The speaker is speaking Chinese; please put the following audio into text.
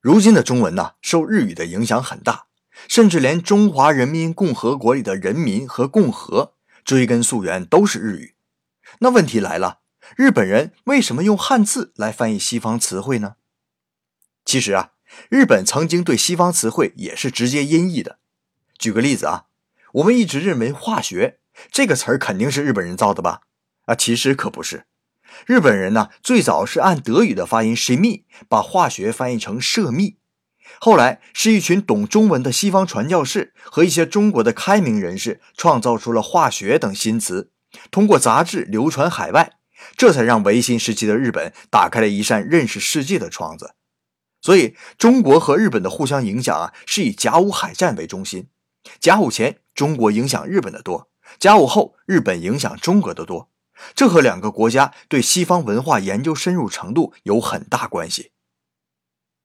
如今的中文呢，受日语的影响很大，甚至连中华人民共和国里的人民和共和，追根溯源都是日语。那问题来了，日本人为什么用汉字来翻译西方词汇呢？其实啊，日本曾经对西方词汇也是直接音译的。举个例子啊，我们一直认为化学这个词儿肯定是日本人造的吧？啊，其实可不是。日本人呢，最早是按德语的发音 “chemie” 把化学翻译成“涉密”，后来是一群懂中文的西方传教士和一些中国的开明人士创造出了“化学”等新词，通过杂志流传海外，这才让维新时期的日本打开了一扇认识世界的窗子。所以，中国和日本的互相影响啊，是以甲午海战为中心。甲午前，中国影响日本的多；甲午后，日本影响中国的多。这和两个国家对西方文化研究深入程度有很大关系。